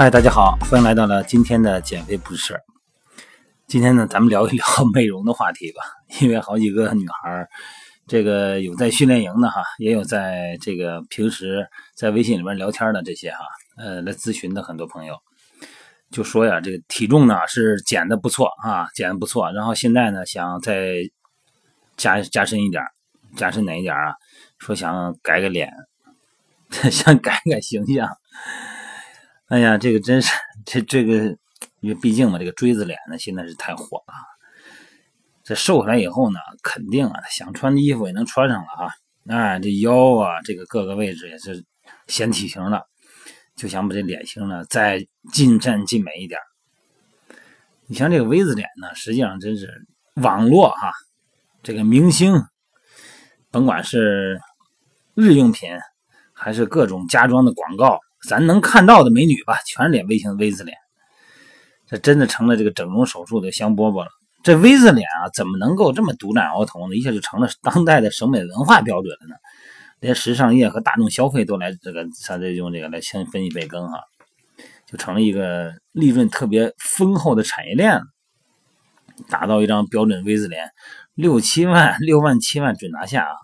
嗨，大家好，欢迎来到了今天的减肥不是事儿。今天呢，咱们聊一聊 美容的话题吧。因为好几个女孩，这个有在训练营的哈，也有在这个平时在微信里面聊天的这些哈，呃，来咨询的很多朋友，就说呀，这个体重呢是减的不错啊，减的不错，然后现在呢想再加加深一点，加深哪一点啊？说想改个脸，想改改形象。哎呀，这个真是这这个，因为毕竟嘛，这个锥子脸呢，现在是太火了。这瘦下来以后呢，肯定啊，想穿的衣服也能穿上了啊。哎，这腰啊，这个各个位置也是显体型了，就想把这脸型呢再尽善尽美一点。你像这个 V 字脸呢，实际上真是网络哈，这个明星，甭管是日用品还是各种家装的广告。咱能看到的美女吧，全是脸 V 型 V 字脸，这真的成了这个整容手术的香饽饽了。这 V 字脸啊，怎么能够这么独占鳌头呢？一下就成了当代的审美文化标准了呢？连时尚业和大众消费都来这个，像这用这个来先分一杯羹哈，就成了一个利润特别丰厚的产业链了。打造一张标准 V 字脸，六七万、六万、七万准拿下啊！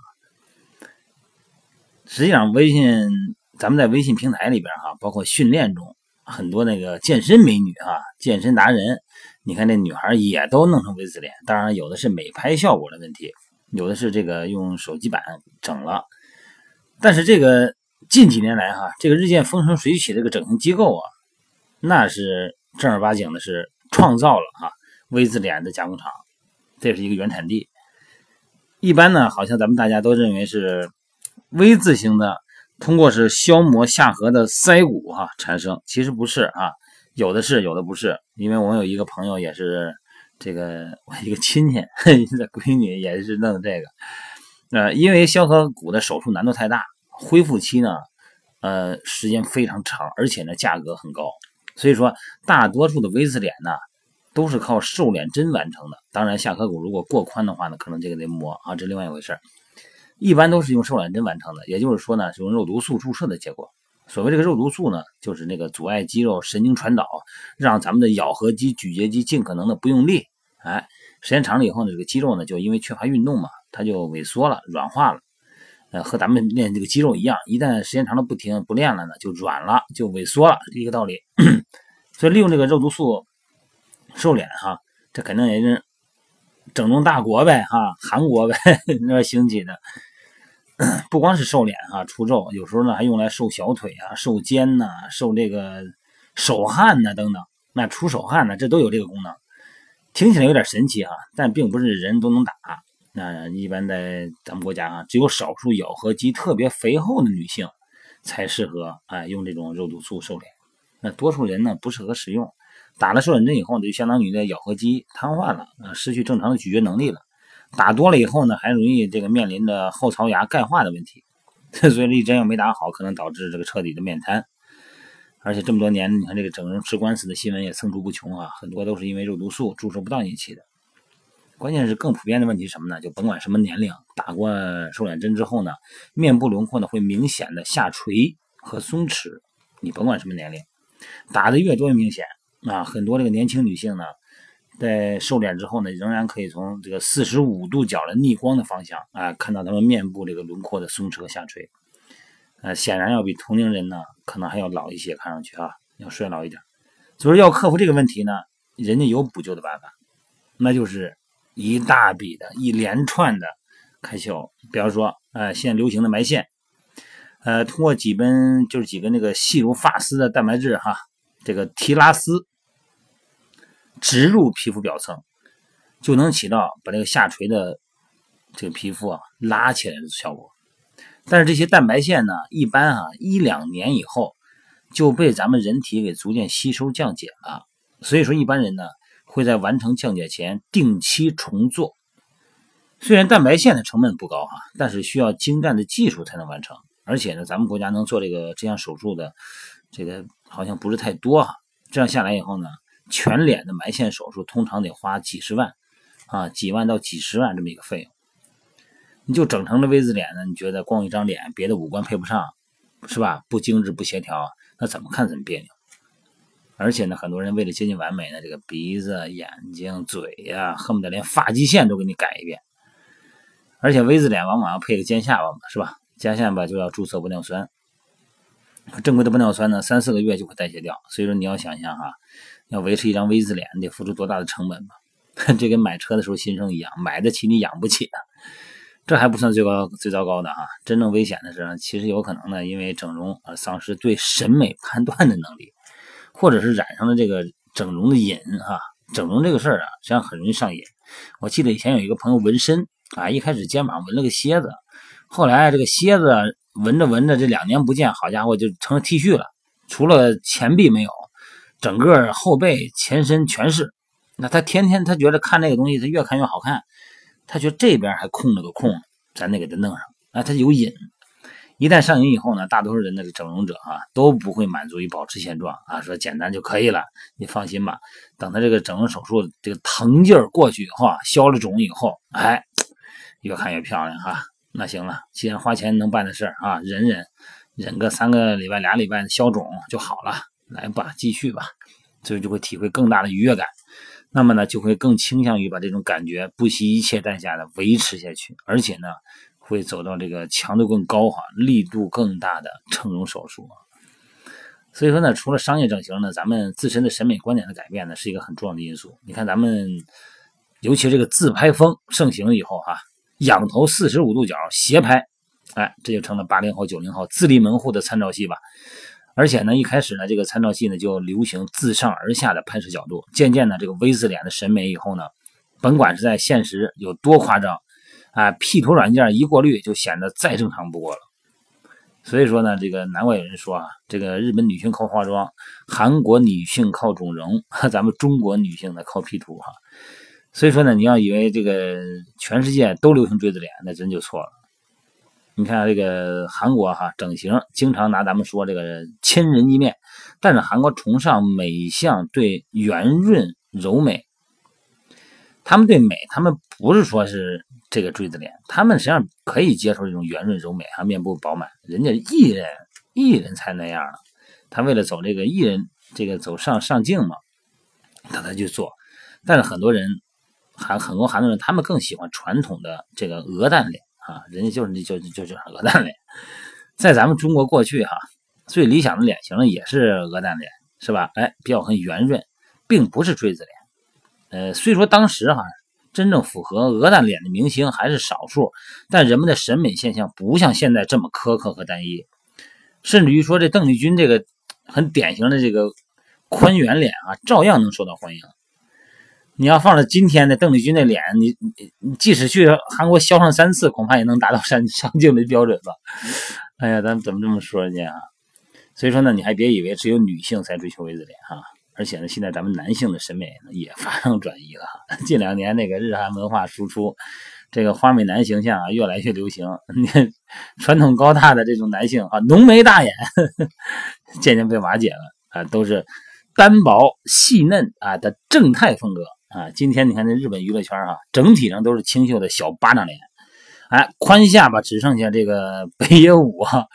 实际上，微信。咱们在微信平台里边哈，包括训练中，很多那个健身美女哈，健身达人，你看这女孩也都弄成 V 字脸。当然，有的是美拍效果的问题，有的是这个用手机版整了。但是这个近几年来哈，这个日渐风生水起这个整形机构啊，那是正儿八经的是创造了哈 V 字脸的加工厂，这是一个原产地。一般呢，好像咱们大家都认为是 V 字形的。通过是消磨下颌的腮骨哈产生，其实不是啊，有的是，有的不是。因为我有一个朋友也是这个我一个亲戚的闺女也是弄这个，呃，因为消颌骨的手术难度太大，恢复期呢，呃，时间非常长，而且呢价格很高，所以说大多数的 V 字脸呢都是靠瘦脸针完成的。当然下颌骨如果过宽的话呢，可能这个得磨啊，这另外一回事一般都是用瘦脸针完成的，也就是说呢，是用肉毒素注射的结果。所谓这个肉毒素呢，就是那个阻碍肌肉神经传导，让咱们的咬合肌、咀嚼肌尽可能的不用力。哎，时间长了以后呢，这个肌肉呢就因为缺乏运动嘛，它就萎缩了、软化了。呃，和咱们练这个肌肉一样，一旦时间长了不停不练了呢，就软了、就萎缩了，一个道理。所以利用这个肉毒素瘦脸哈，这肯定也是整容大国呗哈，韩国呗 那兴起的。不光是瘦脸啊，除皱，有时候呢还用来瘦小腿啊、瘦肩呐、瘦这个手汗呐等等。那出手汗呢，这都有这个功能。听起来有点神奇哈，但并不是人都能打。那一般在咱们国家啊，只有少数咬合肌特别肥厚的女性才适合哎用这种肉毒素瘦脸。那多数人呢不适合使用。打了瘦脸针以后呢，就相当于的咬合肌瘫痪了啊，失去正常的咀嚼能力了。打多了以后呢，还容易这个面临着后槽牙钙化的问题，所以这一针要没打好，可能导致这个彻底的面瘫。而且这么多年，你看这个整容吃官司的新闻也层出不穷啊，很多都是因为肉毒素注射不当引起的。关键是更普遍的问题是什么呢？就甭管什么年龄，打过瘦脸针之后呢，面部轮廓呢会明显的下垂和松弛。你甭管什么年龄，打的越多越明显啊。很多这个年轻女性呢。在瘦脸之后呢，仍然可以从这个四十五度角的逆光的方向啊，看到他们面部这个轮廓的松弛和下垂，呃，显然要比同龄人呢，可能还要老一些，看上去啊，要衰老一点。所以说要克服这个问题呢，人家有补救的办法，那就是一大笔的一连串的开销，比方说，呃，现在流行的埋线，呃，通过几根就是几根那个细如发丝的蛋白质哈，这个提拉丝。植入皮肤表层，就能起到把这个下垂的这个皮肤啊拉起来的效果。但是这些蛋白线呢，一般啊一两年以后就被咱们人体给逐渐吸收降解了。所以说，一般人呢会在完成降解前定期重做。虽然蛋白线的成本不高哈，但是需要精湛的技术才能完成。而且呢，咱们国家能做这个这项手术的这个好像不是太多哈。这样下来以后呢。全脸的埋线手术通常得花几十万，啊，几万到几十万这么一个费用。你就整成了 V 字脸呢？你觉得光一张脸，别的五官配不上，是吧？不精致不协调，那怎么看怎么别扭。而且呢，很多人为了接近完美呢，这个鼻子、眼睛、嘴呀，恨不得连发际线都给你改一遍。而且 V 字脸往往要配个尖下巴嘛，是吧？尖下巴就要注射玻尿酸，正规的玻尿酸呢，三四个月就会代谢掉。所以说你要想象哈，要维持一张 V 字脸，得付出多大的成本吧？这跟买车的时候心生一样，买得起你养不起啊。这还不算最高最糟糕的啊，真正危险的是，其实有可能呢，因为整容而丧失对审美判断的能力。或者是染上了这个整容的瘾哈，整容这个事儿啊，实际上很容易上瘾。我记得以前有一个朋友纹身啊，一开始肩膀纹了个蝎子，后来这个蝎子纹着纹着，这两年不见，好家伙就成了 T 恤了，除了前臂没有，整个后背、前身全是。那他天天他觉得看这个东西，他越看越好看，他觉得这边还空了个空，咱得给他弄上，啊，他有瘾。一旦上瘾以后呢，大多数人的整容者啊都不会满足于保持现状啊，说简单就可以了。你放心吧，等他这个整容手术这个疼劲儿过去以后啊，消了肿以后，哎，越看越漂亮哈。那行了，既然花钱能办的事儿啊，忍忍，忍个三个礼拜、俩礼拜消肿就好了。来吧，继续吧，所以就会体会更大的愉悦感。那么呢，就会更倾向于把这种感觉不惜一切代价的维持下去，而且呢。会走到这个强度更高哈、力度更大的整容手术所以说呢，除了商业整形呢，咱们自身的审美观点的改变呢，是一个很重要的因素。你看咱们，尤其这个自拍风盛行以后哈，仰头四十五度角斜拍，哎，这就成了八零后、九零后自立门户的参照系吧。而且呢，一开始呢，这个参照系呢就流行自上而下的拍摄角度，渐渐的这个 V 字脸的审美以后呢，甭管是在现实有多夸张。啊，P 图软件一过滤就显得再正常不过了。所以说呢，这个难怪有人说啊，这个日本女性靠化妆，韩国女性靠整容，咱们中国女性呢靠 P 图哈。所以说呢，你要以为这个全世界都流行锥子脸，那真就错了。你看这个韩国哈，整形经常拿咱们说这个千人一面，但是韩国崇尚美相对圆润柔美。他们对美，他们不是说是这个锥子脸，他们实际上可以接受这种圆润柔美啊，面部饱满。人家艺人，艺人才那样他为了走这个艺人，这个走上上镜嘛，他才去做。但是很多人，韩很多韩国人，他们更喜欢传统的这个鹅蛋脸啊，人家就是就就就是鹅蛋脸。在咱们中国过去哈，最理想的脸型也是鹅蛋脸，是吧？哎，比较很圆润，并不是锥子脸。呃，虽说当时哈，真正符合鹅蛋脸的明星还是少数，但人们的审美现象不像现在这么苛刻和单一，甚至于说这邓丽君这个很典型的这个宽圆脸啊，照样能受到欢迎。你要放到今天的邓丽君那脸，你你你即使去韩国削上三次，恐怕也能达到上上镜的标准吧？哎呀，咱怎么这么说人家啊？所以说呢，你还别以为只有女性才追求 V 字脸哈。而且呢，现在咱们男性的审美呢也发生转移了。近两年那个日韩文化输出，这个花美男形象啊越来越流行。你看，传统高大的这种男性啊，浓眉大眼，渐渐被瓦解了啊，都是单薄细嫩啊的正太风格啊。今天你看这日本娱乐圈啊，整体上都是清秀的小巴掌脸，哎，宽下巴只剩下这个北野武啊，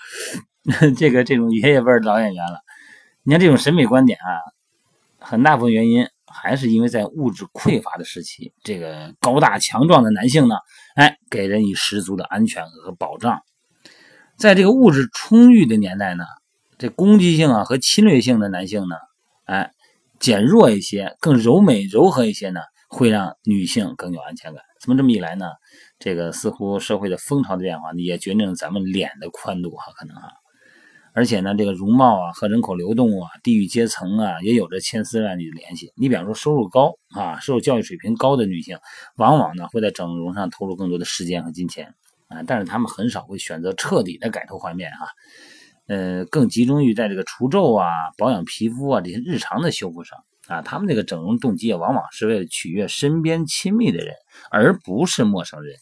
这个这种爷爷辈的老演员了。你看这种审美观点啊。很大部分原因还是因为在物质匮乏的时期，这个高大强壮的男性呢，哎，给人以十足的安全和保障。在这个物质充裕的年代呢，这攻击性啊和侵略性的男性呢，哎，减弱一些，更柔美柔和一些呢，会让女性更有安全感。怎么这么一来呢？这个似乎社会的风潮的变化也决定了咱们脸的宽度哈，可能哈。而且呢，这个容貌啊和人口流动啊、地域阶层啊，也有着千丝万缕的联系。你比方说，收入高啊、受教育水平高的女性，往往呢会在整容上投入更多的时间和金钱啊，但是她们很少会选择彻底的改头换面啊，呃，更集中于在这个除皱啊、保养皮肤啊这些日常的修复上啊。他们这个整容动机也，往往是为了取悦身边亲密的人，而不是陌生人，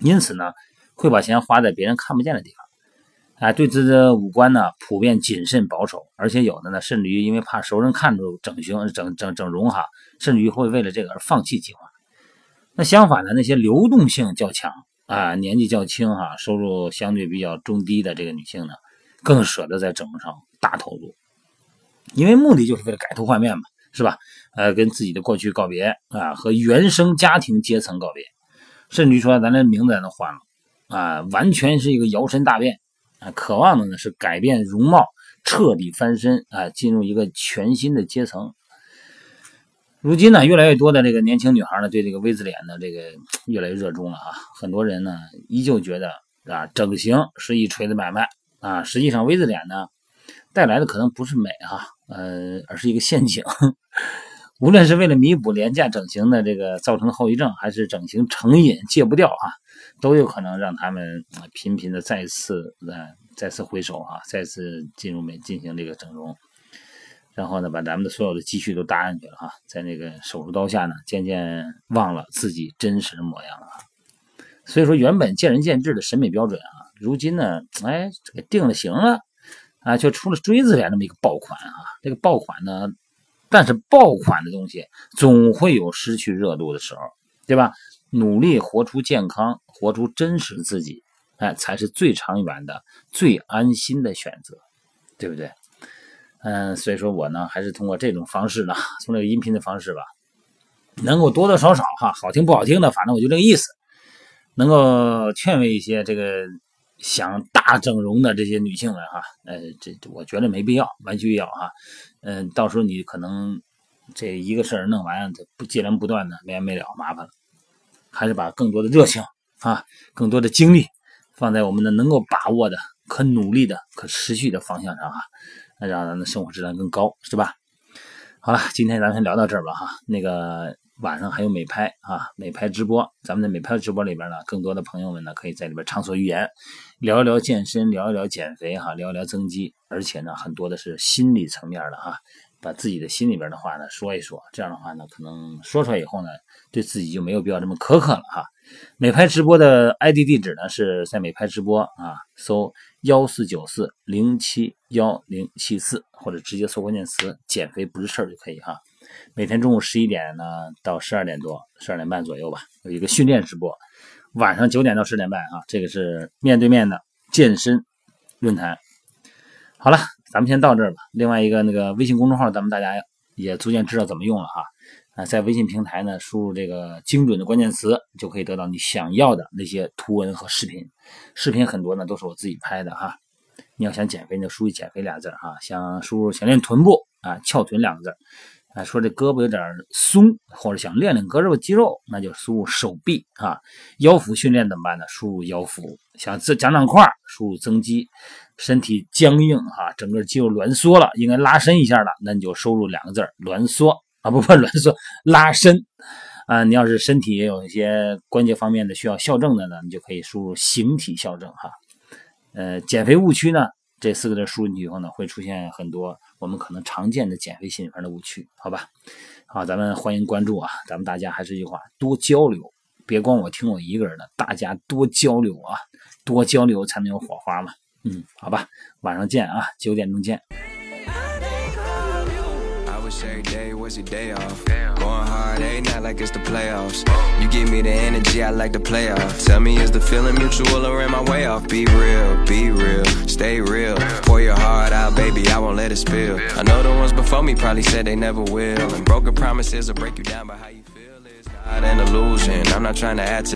因此呢，会把钱花在别人看不见的地方。啊，对自己的五官呢，普遍谨慎保守，而且有的呢，甚至于因为怕熟人看出整形、整整整容哈，甚至于会为了这个而放弃计划。那相反的，那些流动性较强啊，年纪较轻哈，收入相对比较中低的这个女性呢，更舍得在整容上大投入。因为目的就是为了改头换面嘛，是吧？呃，跟自己的过去告别啊，和原生家庭阶层告别，甚至于说咱这名字都换了啊，完全是一个摇身大变啊，渴望的呢是改变容貌，彻底翻身啊，进入一个全新的阶层。如今呢，越来越多的这个年轻女孩呢，对这个 V 字脸呢，这个越来越热衷了啊。很多人呢，依旧觉得啊，整形是一锤子买卖啊。实际上，V 字脸呢，带来的可能不是美哈，呃，而是一个陷阱。无论是为了弥补廉价整形的这个造成的后遗症，还是整形成瘾戒不掉啊，都有可能让他们频频的再次呃再次回首啊，再次进入美进行这个整容。然后呢，把咱们的所有的积蓄都搭进去了哈，在那个手术刀下呢，渐渐忘了自己真实的模样了。所以说，原本见仁见智的审美标准啊，如今呢，哎，给定了型了啊，却出了锥子脸那么一个爆款啊。这个爆款呢，但是爆款的东西总会有失去热度的时候，对吧？努力活出健康，活出真实自己，哎，才是最长远的、最安心的选择，对不对？嗯，所以说我呢，还是通过这种方式呢，从这个音频的方式吧，能够多多少少哈，好听不好听的，反正我就这个意思，能够劝慰一些这个想大整容的这些女性们哈，呃，这我觉得没必要，完全必要哈，嗯，到时候你可能这一个事儿弄完，不接连不断的没完没了，麻烦了，还是把更多的热情啊，更多的精力放在我们的能够把握的、可努力的、可持续的方向上啊。让咱的生活质量更高，是吧？好了，今天咱先聊到这儿吧，哈。那个晚上还有美拍啊，美拍直播。咱们的美拍直播里边呢，更多的朋友们呢，可以在里边畅所欲言，聊一聊健身，聊一聊减肥，哈，聊一聊增肌，而且呢，很多的是心理层面的哈。把自己的心里边的话呢说一说，这样的话呢，可能说出来以后呢，对自己就没有必要这么苛刻了哈。美拍直播的 ID 地址呢是在美拍直播啊，搜幺四九四零七幺零七四，或者直接搜关键词“减肥不是事儿”就可以哈。每天中午十一点呢到十二点多，十二点半左右吧，有一个训练直播，晚上九点到十点半啊，这个是面对面的健身论坛。好了。咱们先到这儿吧。另外一个那个微信公众号，咱们大家也逐渐知道怎么用了哈。啊，在微信平台呢，输入这个精准的关键词，就可以得到你想要的那些图文和视频。视频很多呢，都是我自己拍的哈。你要想减肥，就输入“减肥”俩字儿哈。想输入想练臀部啊，翘臀两个字儿啊，说这胳膊有点松，或者想练练胳膊肌肉，那就输入手臂啊。腰腹训练怎么办呢？输入腰腹。想增长长块，输入增肌。身体僵硬哈，整个肌肉挛缩了，应该拉伸一下了，那你就输入两个字挛缩啊，不不，挛缩，拉伸啊。你要是身体也有一些关节方面的需要校正的呢，你就可以输入形体校正哈。呃，减肥误区呢，这四个字输进去以后呢，会出现很多我们可能常见的减肥心理上的误区，好吧？好，咱们欢迎关注啊，咱们大家还是一句话，多交流，别光我听我一个人的，大家多交流啊，多交流才能有火花嘛。嗯，好吧，晚上见啊，九点钟见。Every day was your day off. Going hard, ain't not like it's the playoffs. You give me the energy, I like to play off. Tell me, is the feeling mutual or am I way off? Be real, be real, stay real. Pour your heart out, baby, I won't let it spill. I know the ones before me probably said they never will. And broken promises will break you down, but how you feel is not an illusion. I'm not trying to add to